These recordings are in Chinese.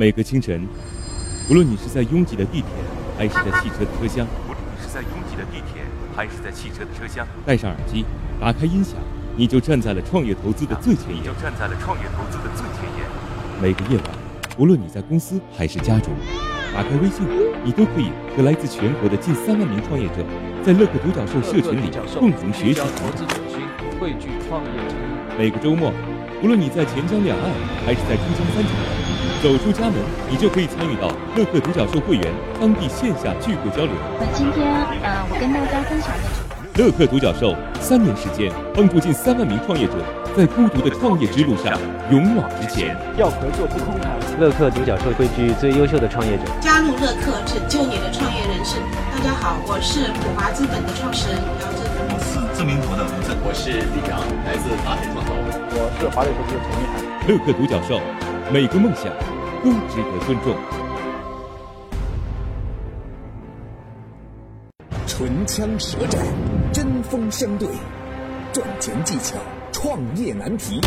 每个清晨，无论你是在拥挤的地铁，还是在汽车的车厢，无论你是在拥挤的地铁，还是在汽车的车厢，戴上耳机，打开音响，你就站在了创业投资的最前沿。你就站在了创业投资的最前沿。每个夜晚，无论你在公司还是家中，打开微信，你都可以和来自全国的近三万名创业者，在乐客独角兽社群里共同学习投资者心，汇聚创业者。每个周末，无论你在钱江两岸还是在珠江三角，走出家门，你就可以参与到乐客独角兽会员当地线下聚会交流。那今天，呃，我跟大家分享的乐客独角兽三年时间，帮助近三万名创业者在孤独的创业之路上勇往直前。要合作不空谈。乐客独角兽汇聚最优秀的创业者，加入乐客，拯救你的创业人生。大家好，我是普华资本的创始人姚振。我是自明博的吴正，我是李阳，来自华海创投。我是华磊投资的陈一涵。乐客独角兽，每个梦想都值得尊重。唇枪舌战，针锋相对，赚钱技巧，创业难题。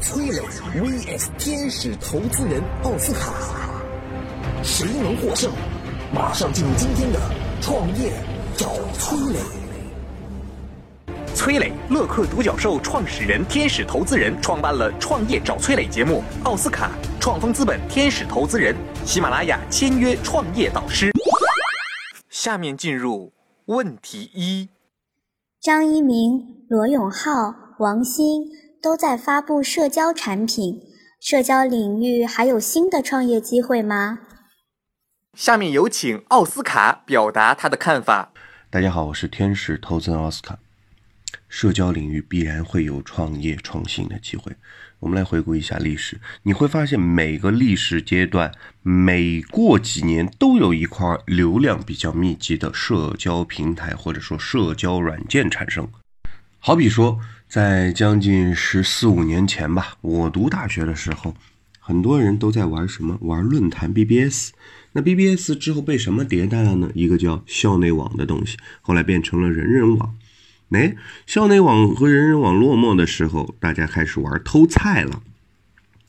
崔磊 vs 天使投资人奥斯卡，谁能获胜？马上进入今天的创业找崔磊。崔磊，乐客独角兽创始人、天使投资人，创办了《创业找崔磊》节目。奥斯卡，创丰资本天使投资人，喜马拉雅签约创业导师。下面进入问题一：张一鸣、罗永浩、王兴都在发布社交产品，社交领域还有新的创业机会吗？下面有请奥斯卡表达他的看法。大家好，我是天使投资人奥斯卡。社交领域必然会有创业创新的机会。我们来回顾一下历史，你会发现每个历史阶段，每过几年都有一块流量比较密集的社交平台或者说社交软件产生。好比说，在将近十四五年前吧，我读大学的时候，很多人都在玩什么？玩论坛 BBS。那 BBS 之后被什么迭代了呢？一个叫校内网的东西，后来变成了人人网。哎，校内网和人人网落寞的时候，大家开始玩偷菜了。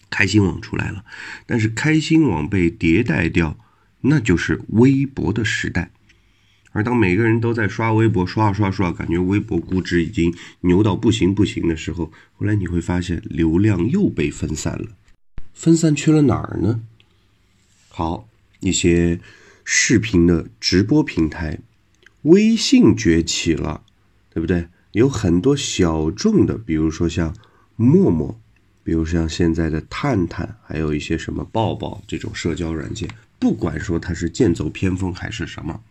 开心网出来了，但是开心网被迭代掉，那就是微博的时代。而当每个人都在刷微博，刷刷刷，感觉微博估值已经牛到不行不行的时候，后来你会发现流量又被分散了。分散去了哪儿呢？好，一些视频的直播平台，微信崛起了。对不对？有很多小众的，比如说像陌陌，比如像现在的探探，还有一些什么抱抱这种社交软件，不管说它是剑走偏锋还是什么，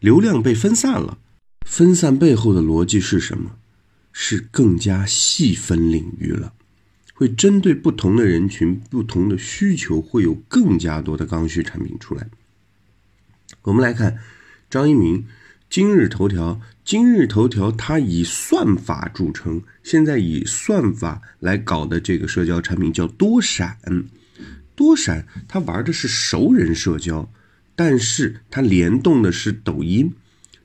流量被分散了。分散背后的逻辑是什么？是更加细分领域了，会针对不同的人群、不同的需求，会有更加多的刚需产品出来。我们来看张一鸣。今日头条，今日头条，它以算法著称，现在以算法来搞的这个社交产品叫多闪。多闪，它玩的是熟人社交，但是它联动的是抖音，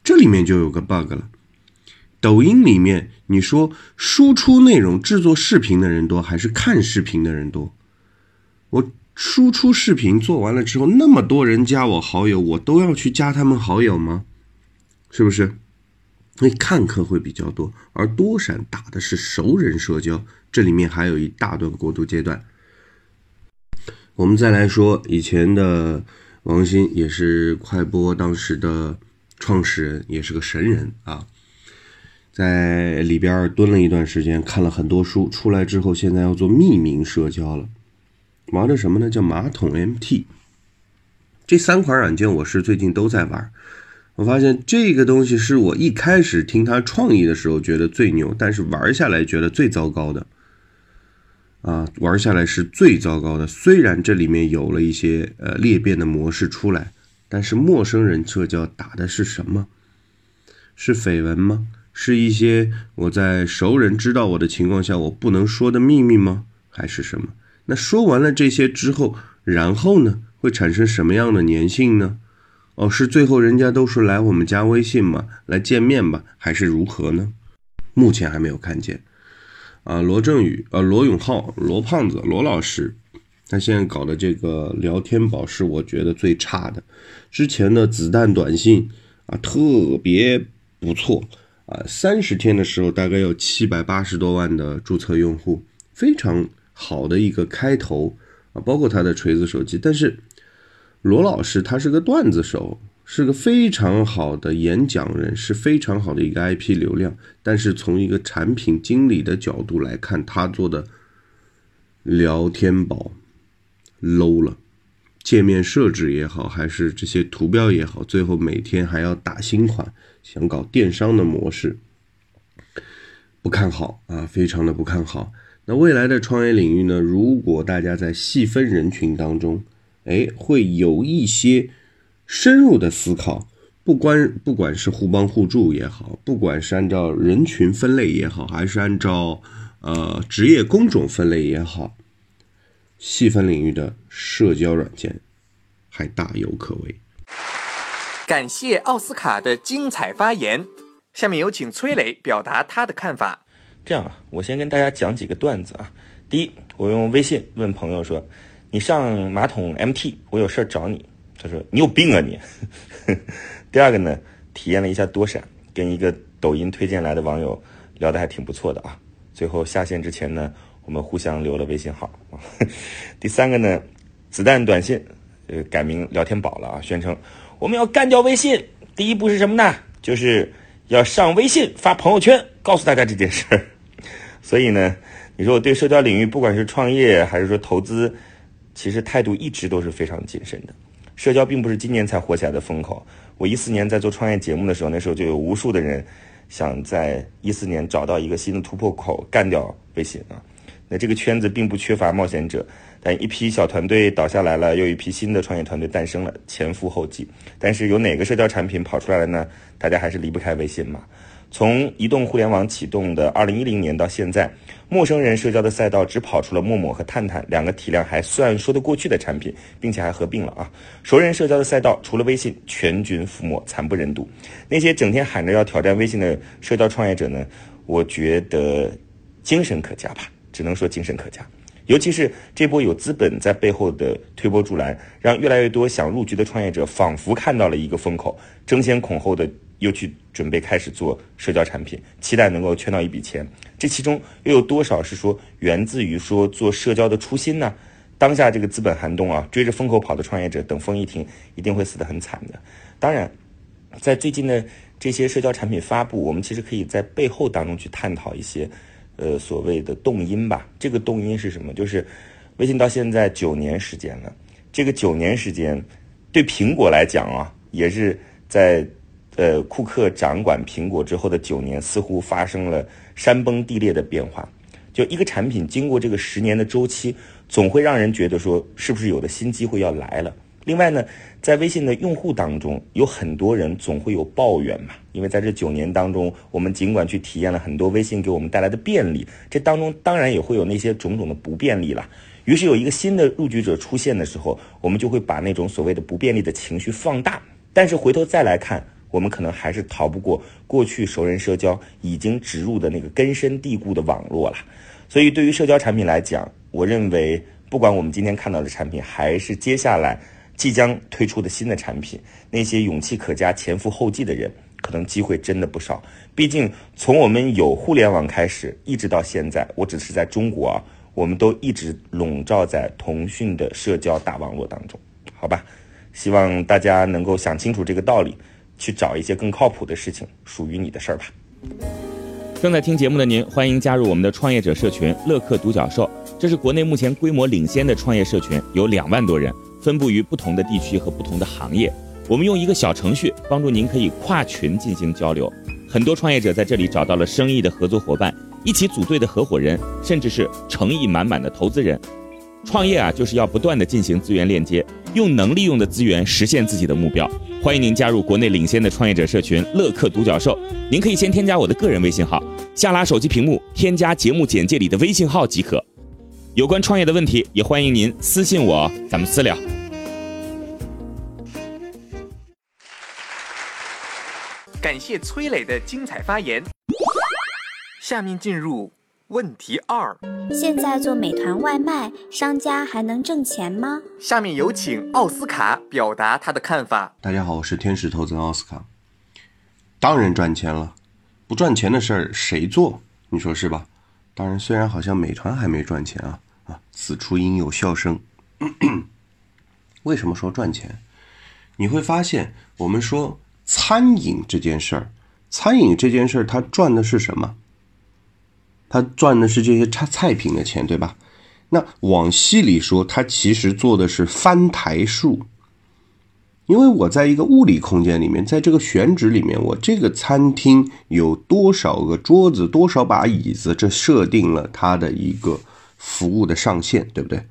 这里面就有个 bug 了。抖音里面，你说输出内容、制作视频的人多，还是看视频的人多？我输出视频做完了之后，那么多人加我好友，我都要去加他们好友吗？是不是？那看客会比较多，而多闪打的是熟人社交，这里面还有一大段过渡阶段。我们再来说以前的王鑫，也是快播当时的创始人，也是个神人啊，在里边蹲了一段时间，看了很多书，出来之后现在要做匿名社交了，玩的什么呢？叫马桶 MT。这三款软件我是最近都在玩。我发现这个东西是我一开始听他创意的时候觉得最牛，但是玩下来觉得最糟糕的。啊，玩下来是最糟糕的。虽然这里面有了一些呃裂变的模式出来，但是陌生人社交打的是什么？是绯闻吗？是一些我在熟人知道我的情况下我不能说的秘密吗？还是什么？那说完了这些之后，然后呢，会产生什么样的粘性呢？哦，是最后人家都是来我们加微信嘛，来见面吧，还是如何呢？目前还没有看见。啊，罗振宇、呃，罗永浩、罗胖子、罗老师，他现在搞的这个聊天宝是我觉得最差的，之前的子弹短信啊特别不错啊，三十天的时候大概有七百八十多万的注册用户，非常好的一个开头啊，包括他的锤子手机。但是罗老师他是个段子手，是个非常好的演讲人，是非常好的一个 IP 流量，但是从一个产品经理的角度来看，他做的聊天宝。low 了，界面设置也好，还是这些图标也好，最后每天还要打新款，想搞电商的模式，不看好啊，非常的不看好。那未来的创业领域呢？如果大家在细分人群当中，哎，会有一些深入的思考，不关不管是互帮互助也好，不管是按照人群分类也好，还是按照呃职业工种分类也好。细分领域的社交软件还大有可为。感谢奥斯卡的精彩发言，下面有请崔磊表达他的看法。这样啊，我先跟大家讲几个段子啊。第一，我用微信问朋友说：“你上马桶 MT，我有事儿找你。”他说：“你有病啊你。”第二个呢，体验了一下多闪，跟一个抖音推荐来的网友聊得还挺不错的啊。最后下线之前呢。我们互相留了微信号。第三个呢，子弹短信，呃，改名聊天宝了啊，宣称我们要干掉微信。第一步是什么呢？就是要上微信发朋友圈，告诉大家这件事儿。所以呢，你说我对社交领域，不管是创业还是说投资，其实态度一直都是非常谨慎的。社交并不是今年才火起来的风口。我一四年在做创业节目的时候，那时候就有无数的人想在一四年找到一个新的突破口，干掉微信啊。那这个圈子并不缺乏冒险者，但一批小团队倒下来了，又一批新的创业团队诞生了，前赴后继。但是有哪个社交产品跑出来了呢？大家还是离不开微信嘛。从移动互联网启动的二零一零年到现在，陌生人社交的赛道只跑出了陌陌和探探两个体量还算说得过去的产品，并且还合并了啊。熟人社交的赛道除了微信，全军覆没，惨不忍睹。那些整天喊着要挑战微信的社交创业者呢？我觉得精神可嘉吧。只能说精神可嘉，尤其是这波有资本在背后的推波助澜，让越来越多想入局的创业者仿佛看到了一个风口，争先恐后的又去准备开始做社交产品，期待能够圈到一笔钱。这其中又有多少是说源自于说做社交的初心呢？当下这个资本寒冬啊，追着风口跑的创业者，等风一停，一定会死得很惨的。当然，在最近的这些社交产品发布，我们其实可以在背后当中去探讨一些。呃，所谓的动因吧，这个动因是什么？就是微信到现在九年时间了，这个九年时间对苹果来讲啊，也是在呃库克掌管苹果之后的九年，似乎发生了山崩地裂的变化。就一个产品经过这个十年的周期，总会让人觉得说，是不是有的新机会要来了？另外呢，在微信的用户当中，有很多人总会有抱怨嘛，因为在这九年当中，我们尽管去体验了很多微信给我们带来的便利，这当中当然也会有那些种种的不便利了。于是有一个新的入局者出现的时候，我们就会把那种所谓的不便利的情绪放大。但是回头再来看，我们可能还是逃不过过去熟人社交已经植入的那个根深蒂固的网络了。所以对于社交产品来讲，我认为不管我们今天看到的产品，还是接下来。即将推出的新的产品，那些勇气可嘉、前赴后继的人，可能机会真的不少。毕竟从我们有互联网开始，一直到现在，我只是在中国啊，我们都一直笼罩在腾讯的社交大网络当中，好吧？希望大家能够想清楚这个道理，去找一些更靠谱的事情，属于你的事儿吧。正在听节目的您，欢迎加入我们的创业者社群“乐客独角兽”，这是国内目前规模领先的创业社群，有两万多人。分布于不同的地区和不同的行业，我们用一个小程序帮助您可以跨群进行交流。很多创业者在这里找到了生意的合作伙伴，一起组队的合伙人，甚至是诚意满满的投资人。创业啊，就是要不断的进行资源链接，用能利用的资源实现自己的目标。欢迎您加入国内领先的创业者社群“乐客独角兽”。您可以先添加我的个人微信号，下拉手机屏幕添加节目简介里的微信号即可。有关创业的问题，也欢迎您私信我，咱们私聊。感谢崔磊的精彩发言。下面进入问题二：现在做美团外卖，商家还能挣钱吗？下面有请奥斯卡表达他的看法。大家好，我是天使投资人奥斯卡。当然赚钱了，不赚钱的事儿谁做？你说是吧？当然，虽然好像美团还没赚钱啊啊！此处应有笑声。为什么说赚钱？你会发现，我们说餐饮这件事儿，餐饮这件事儿，它赚的是什么？他赚的是这些菜菜品的钱，对吧？那往细里说，他其实做的是翻台数。因为我在一个物理空间里面，在这个选址里面，我这个餐厅有多少个桌子，多少把椅子，这设定了它的一个服务的上限，对不对？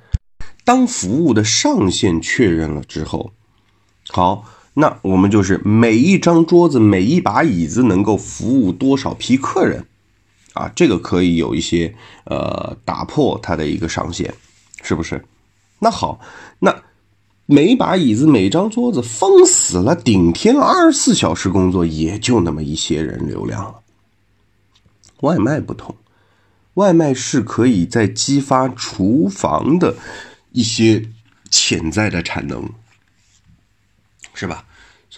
当服务的上限确认了之后，好，那我们就是每一张桌子、每一把椅子能够服务多少批客人啊？这个可以有一些呃打破它的一个上限，是不是？那好，那。每把椅子、每张桌子封死了，顶天二十四小时工作，也就那么一些人流量了。外卖不同，外卖是可以在激发厨房的一些潜在的产能，是吧？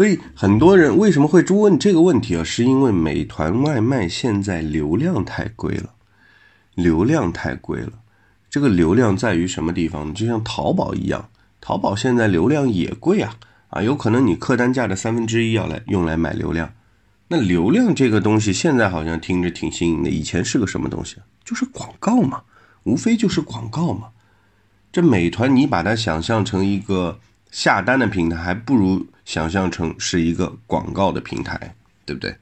所以很多人为什么会问这个问题啊？是因为美团外卖现在流量太贵了，流量太贵了。这个流量在于什么地方？就像淘宝一样。淘宝现在流量也贵啊啊，有可能你客单价的三分之一要来用来买流量。那流量这个东西现在好像听着挺新颖的，以前是个什么东西？就是广告嘛，无非就是广告嘛。这美团你把它想象成一个下单的平台，还不如想象成是一个广告的平台，对不对？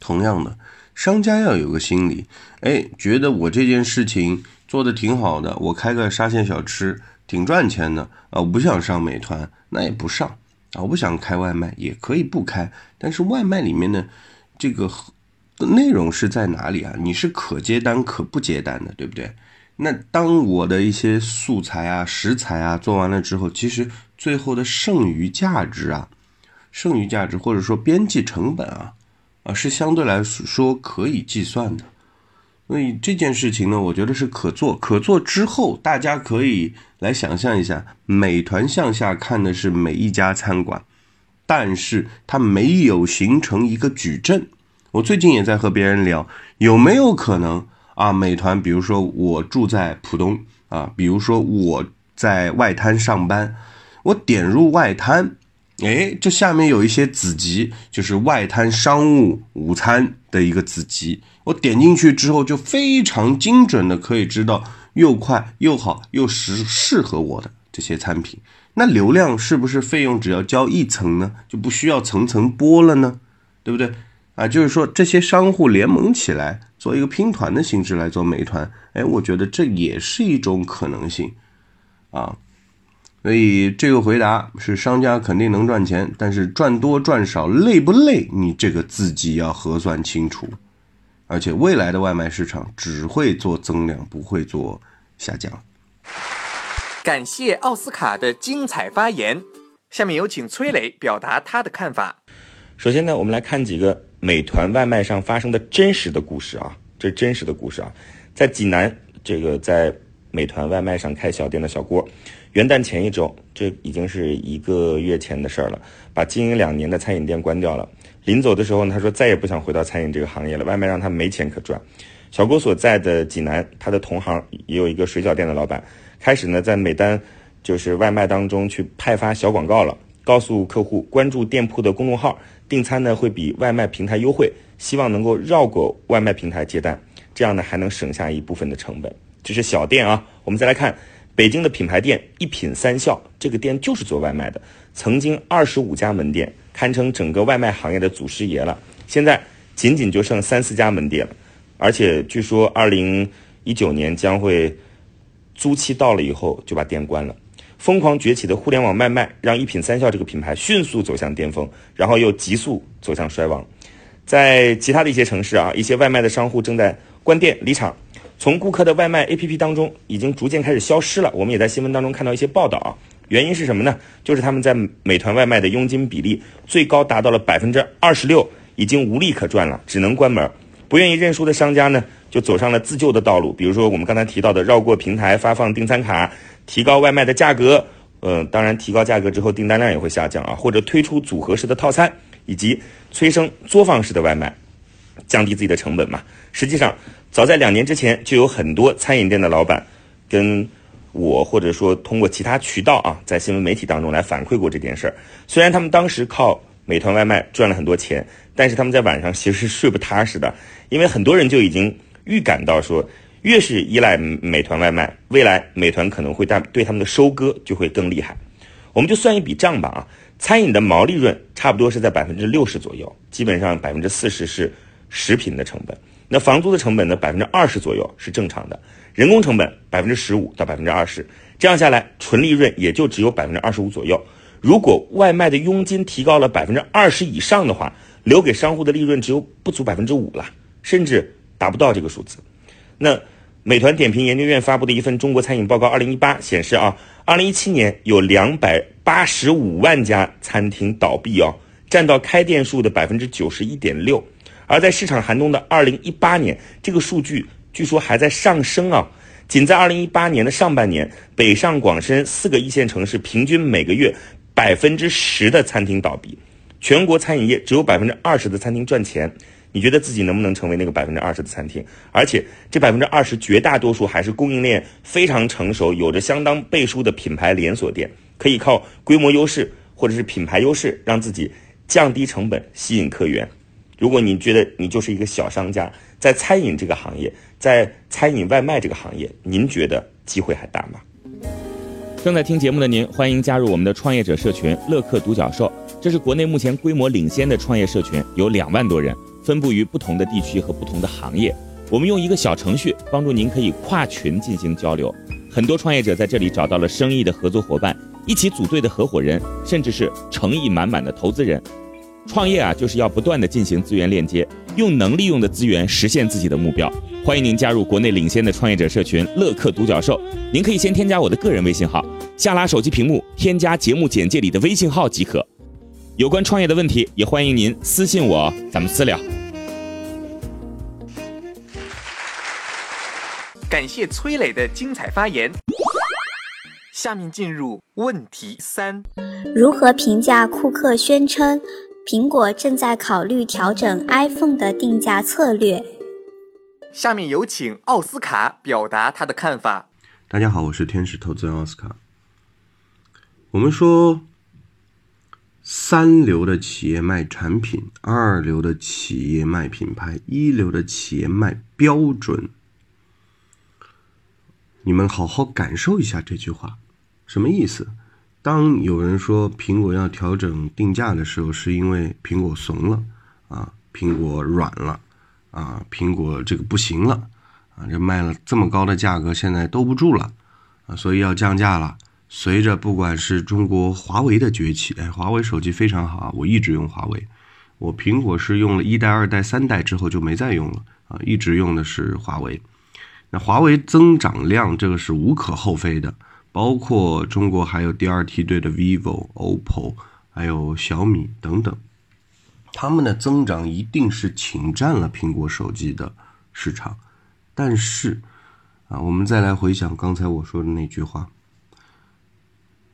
同样的，商家要有个心理，哎，觉得我这件事情做的挺好的，我开个沙县小吃。挺赚钱的啊！我不想上美团，那也不上啊！我不想开外卖，也可以不开。但是外卖里面的这个内容是在哪里啊？你是可接单可不接单的，对不对？那当我的一些素材啊、食材啊做完了之后，其实最后的剩余价值啊、剩余价值或者说边际成本啊啊，是相对来说可以计算的。所以这件事情呢，我觉得是可做。可做之后，大家可以来想象一下，美团向下看的是每一家餐馆，但是它没有形成一个矩阵。我最近也在和别人聊，有没有可能啊？美团，比如说我住在浦东啊，比如说我在外滩上班，我点入外滩。哎，这下面有一些子集，就是外滩商务午餐的一个子集。我点进去之后，就非常精准的可以知道又快又好又适适合我的这些餐品。那流量是不是费用只要交一层呢？就不需要层层拨了呢？对不对？啊，就是说这些商户联盟起来做一个拼团的形式来做美团，哎，我觉得这也是一种可能性啊。所以这个回答是商家肯定能赚钱，但是赚多赚少累不累，你这个自己要核算清楚。而且未来的外卖市场只会做增量，不会做下降。感谢奥斯卡的精彩发言，下面有请崔磊表达他的看法。首先呢，我们来看几个美团外卖上发生的真实的故事啊，这真实的故事啊，在济南这个在美团外卖上开小店的小郭。元旦前一周，这已经是一个月前的事儿了。把经营两年的餐饮店关掉了。临走的时候呢，他说再也不想回到餐饮这个行业了，外卖让他没钱可赚。小郭所在的济南，他的同行也有一个水饺店的老板，开始呢在每单就是外卖当中去派发小广告了，告诉客户关注店铺的公众号订餐呢会比外卖平台优惠，希望能够绕过外卖平台接单，这样呢还能省下一部分的成本。这是小店啊，我们再来看。北京的品牌店一品三笑，这个店就是做外卖的，曾经二十五家门店，堪称整个外卖行业的祖师爷了。现在仅仅就剩三四家门店了，而且据说二零一九年将会租期到了以后就把店关了。疯狂崛起的互联网外卖让一品三笑这个品牌迅速走向巅峰，然后又急速走向衰亡。在其他的一些城市啊，一些外卖的商户正在关店离场。从顾客的外卖 APP 当中已经逐渐开始消失了。我们也在新闻当中看到一些报道啊，原因是什么呢？就是他们在美团外卖的佣金比例最高达到了百分之二十六，已经无利可赚了，只能关门。不愿意认输的商家呢，就走上了自救的道路。比如说我们刚才提到的绕过平台发放订餐卡，提高外卖的价格，嗯，当然提高价格之后订单量也会下降啊，或者推出组合式的套餐，以及催生作坊式的外卖，降低自己的成本嘛。实际上，早在两年之前，就有很多餐饮店的老板跟我或者说通过其他渠道啊，在新闻媒体当中来反馈过这件事儿。虽然他们当时靠美团外卖赚了很多钱，但是他们在晚上其实是睡不踏实的，因为很多人就已经预感到说，越是依赖美团外卖，未来美团可能会对对他们的收割就会更厉害。我们就算一笔账吧啊，餐饮的毛利润差不多是在百分之六十左右，基本上百分之四十是食品的成本，那房租的成本呢百分之二十左右是正常的，人工成本百分之十五到百分之二十，这样下来纯利润也就只有百分之二十五左右。如果外卖的佣金提高了百分之二十以上的话，留给商户的利润只有不足百分之五了，甚至达不到这个数字。那美团点评研究院发布的一份中国餐饮报告二零一八显示啊，二零一七年有两百八十五万家餐厅倒闭哦，占到开店数的百分之九十一点六。而在市场寒冬的二零一八年，这个数据据说还在上升啊。仅在二零一八年的上半年，北上广深四个一线城市平均每个月。百分之十的餐厅倒闭，全国餐饮业只有百分之二十的餐厅赚钱。你觉得自己能不能成为那个百分之二十的餐厅？而且这百分之二十绝大多数还是供应链非常成熟、有着相当背书的品牌连锁店，可以靠规模优势或者是品牌优势让自己降低成本、吸引客源。如果你觉得你就是一个小商家，在餐饮这个行业，在餐饮外卖这个行业，您觉得机会还大吗？正在听节目的您，欢迎加入我们的创业者社群“乐客独角兽”。这是国内目前规模领先的创业社群，有两万多人，分布于不同的地区和不同的行业。我们用一个小程序帮助您可以跨群进行交流。很多创业者在这里找到了生意的合作伙伴，一起组队的合伙人，甚至是诚意满满的投资人。创业啊，就是要不断的进行资源链接，用能利用的资源实现自己的目标。欢迎您加入国内领先的创业者社群“乐客独角兽”。您可以先添加我的个人微信号，下拉手机屏幕添加节目简介里的微信号即可。有关创业的问题，也欢迎您私信我，咱们私聊。感谢崔磊的精彩发言。下面进入问题三：如何评价库克宣称苹果正在考虑调整 iPhone 的定价策略？下面有请奥斯卡表达他的看法。大家好，我是天使投资人奥斯卡。我们说，三流的企业卖产品，二流的企业卖品牌，一流的企业卖标准。你们好好感受一下这句话，什么意思？当有人说苹果要调整定价的时候，是因为苹果怂了啊，苹果软了。啊，苹果这个不行了，啊，这卖了这么高的价格，现在兜不住了，啊，所以要降价了。随着不管是中国华为的崛起，哎，华为手机非常好啊，我一直用华为，我苹果是用了一代、二代、三代之后就没再用了，啊，一直用的是华为。那华为增长量这个是无可厚非的，包括中国还有第二梯队的 vivo、oppo，还有小米等等。他们的增长一定是侵占了苹果手机的市场，但是，啊，我们再来回想刚才我说的那句话：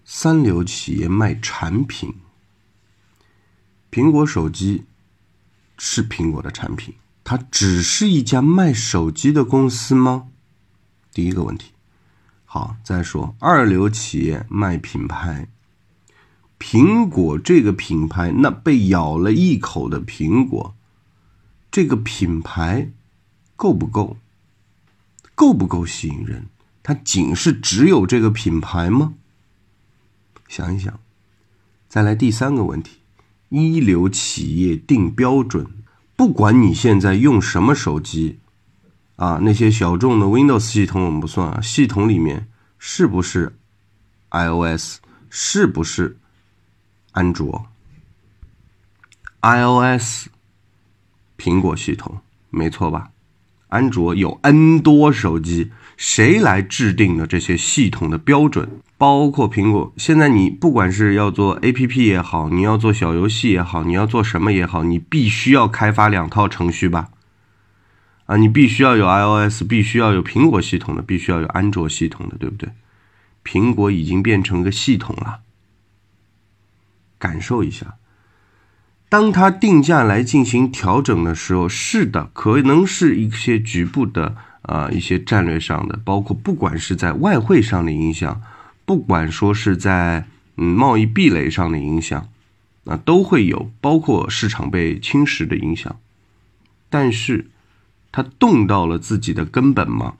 三流企业卖产品，苹果手机是苹果的产品，它只是一家卖手机的公司吗？第一个问题。好，再说二流企业卖品牌。苹果这个品牌，那被咬了一口的苹果，这个品牌够不够？够不够吸引人？它仅是只有这个品牌吗？想一想，再来第三个问题：一流企业定标准，不管你现在用什么手机，啊，那些小众的 Windows 系统我们不算啊，系统里面是不是 iOS？是不是？安卓、iOS、苹果系统，没错吧？安卓有 N 多手机，谁来制定的这些系统的标准？包括苹果，现在你不管是要做 APP 也好，你要做小游戏也好，你要做什么也好，你必须要开发两套程序吧？啊，你必须要有 iOS，必须要有苹果系统的，必须要有安卓系统的，对不对？苹果已经变成一个系统了，感受一下。当它定价来进行调整的时候，是的，可能是一些局部的啊一些战略上的，包括不管是在外汇上的影响，不管说是在嗯贸易壁垒上的影响，啊都会有，包括市场被侵蚀的影响。但是，它动到了自己的根本吗？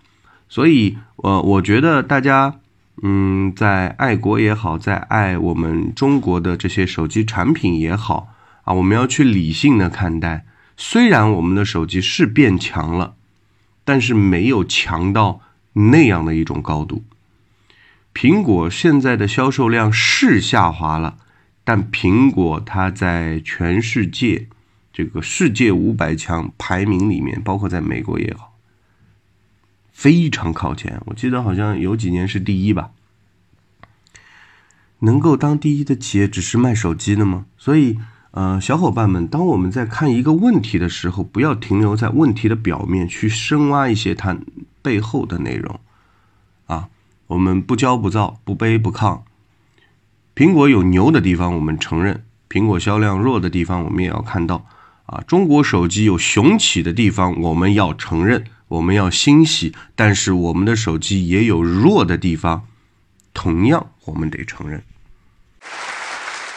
所以，呃，我觉得大家，嗯，在爱国也好，在爱我们中国的这些手机产品也好。啊，我们要去理性的看待。虽然我们的手机是变强了，但是没有强到那样的一种高度。苹果现在的销售量是下滑了，但苹果它在全世界这个世界五百强排名里面，包括在美国也好，非常靠前。我记得好像有几年是第一吧。能够当第一的企业只是卖手机的吗？所以。呃，小伙伴们，当我们在看一个问题的时候，不要停留在问题的表面，去深挖一些它背后的内容。啊，我们不骄不躁，不卑不亢。苹果有牛的地方，我们承认；苹果销量弱的地方，我们也要看到。啊，中国手机有雄起的地方，我们要承认，我们要欣喜。但是我们的手机也有弱的地方，同样我们得承认。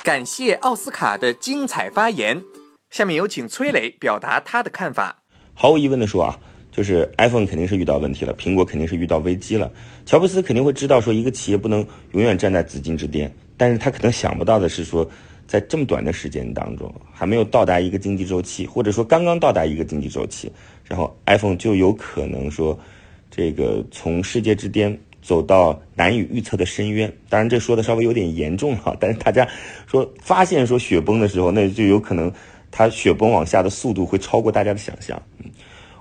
感谢奥斯卡的精彩发言。下面有请崔磊表达他的看法。毫无疑问的说啊，就是 iPhone 肯定是遇到问题了，苹果肯定是遇到危机了。乔布斯肯定会知道说，一个企业不能永远站在紫禁之巅，但是他可能想不到的是说，在这么短的时间当中，还没有到达一个经济周期，或者说刚刚到达一个经济周期，然后 iPhone 就有可能说，这个从世界之巅。走到难以预测的深渊，当然这说的稍微有点严重了，但是大家说发现说雪崩的时候，那就有可能它雪崩往下的速度会超过大家的想象。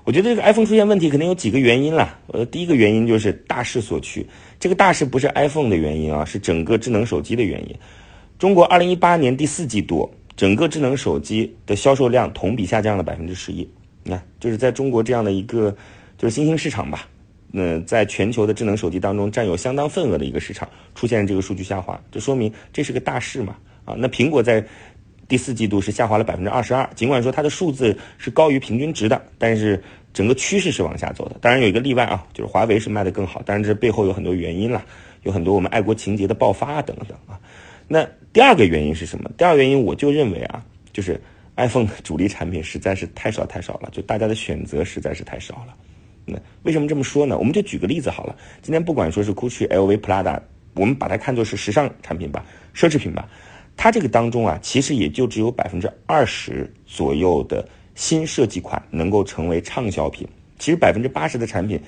我觉得这个 iPhone 出现问题肯定有几个原因了。呃，第一个原因就是大势所趋，这个大势不是 iPhone 的原因啊，是整个智能手机的原因。中国二零一八年第四季度整个智能手机的销售量同比下降了百分之十一，你看，就是在中国这样的一个就是新兴市场吧。那在全球的智能手机当中占有相当份额的一个市场出现这个数据下滑，这说明这是个大势嘛？啊，那苹果在第四季度是下滑了百分之二十二，尽管说它的数字是高于平均值的，但是整个趋势是往下走的。当然有一个例外啊，就是华为是卖的更好，当然这背后有很多原因了，有很多我们爱国情节的爆发啊等等啊。那第二个原因是什么？第二个原因我就认为啊，就是 iPhone 的主力产品实在是太少太少了，就大家的选择实在是太少了。那为什么这么说呢？我们就举个例子好了。今天不管说是 Gucci、LV、Prada，我们把它看作是时尚产品吧，奢侈品吧，它这个当中啊，其实也就只有百分之二十左右的新设计款能够成为畅销品。其实百分之八十的产品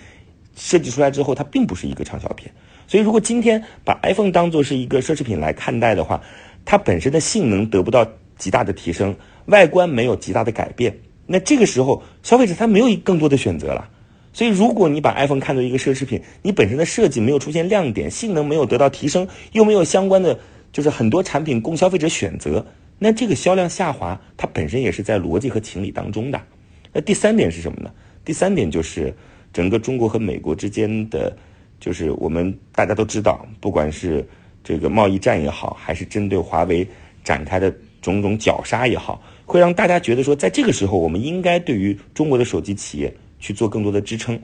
设计出来之后，它并不是一个畅销品。所以，如果今天把 iPhone 当做是一个奢侈品来看待的话，它本身的性能得不到极大的提升，外观没有极大的改变，那这个时候消费者他没有更多的选择了。所以，如果你把 iPhone 看作一个奢侈品，你本身的设计没有出现亮点，性能没有得到提升，又没有相关的就是很多产品供消费者选择，那这个销量下滑，它本身也是在逻辑和情理当中的。那第三点是什么呢？第三点就是整个中国和美国之间的，就是我们大家都知道，不管是这个贸易战也好，还是针对华为展开的种种绞杀也好，会让大家觉得说，在这个时候，我们应该对于中国的手机企业。去做更多的支撑，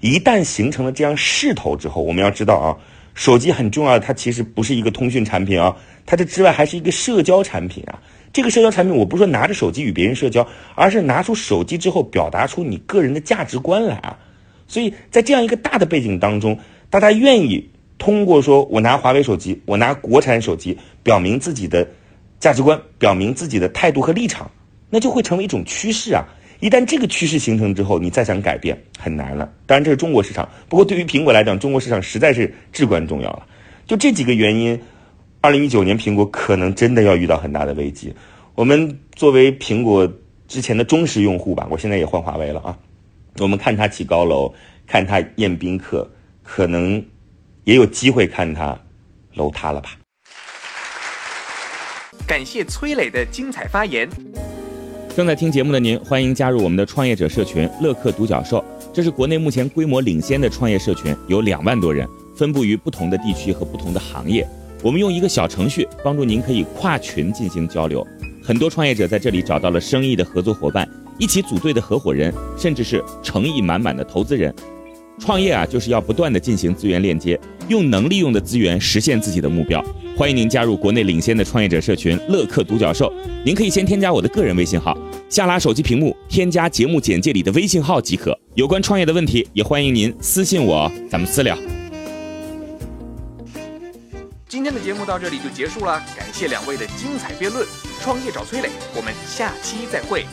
一旦形成了这样势头之后，我们要知道啊，手机很重要，它其实不是一个通讯产品啊，它这之外还是一个社交产品啊。这个社交产品，我不是说拿着手机与别人社交，而是拿出手机之后表达出你个人的价值观来啊。所以在这样一个大的背景当中，大家愿意通过说我拿华为手机，我拿国产手机，表明自己的价值观，表明自己的态度和立场，那就会成为一种趋势啊。一旦这个趋势形成之后，你再想改变很难了。当然，这是中国市场。不过，对于苹果来讲，中国市场实在是至关重要了。就这几个原因，二零一九年苹果可能真的要遇到很大的危机。我们作为苹果之前的忠实用户吧，我现在也换华为了啊。我们看他起高楼，看他宴宾客，可能也有机会看他楼塌了吧。感谢崔磊的精彩发言。正在听节目的您，欢迎加入我们的创业者社群乐客独角兽。这是国内目前规模领先的创业社群，有两万多人，分布于不同的地区和不同的行业。我们用一个小程序帮助您可以跨群进行交流。很多创业者在这里找到了生意的合作伙伴，一起组队的合伙人，甚至是诚意满满的投资人。创业啊，就是要不断的进行资源链接，用能利用的资源实现自己的目标。欢迎您加入国内领先的创业者社群乐客独角兽。您可以先添加我的个人微信号，下拉手机屏幕添加节目简介里的微信号即可。有关创业的问题，也欢迎您私信我，咱们私聊。今天的节目到这里就结束了，感谢两位的精彩辩论。创业找崔磊，我们下期再会。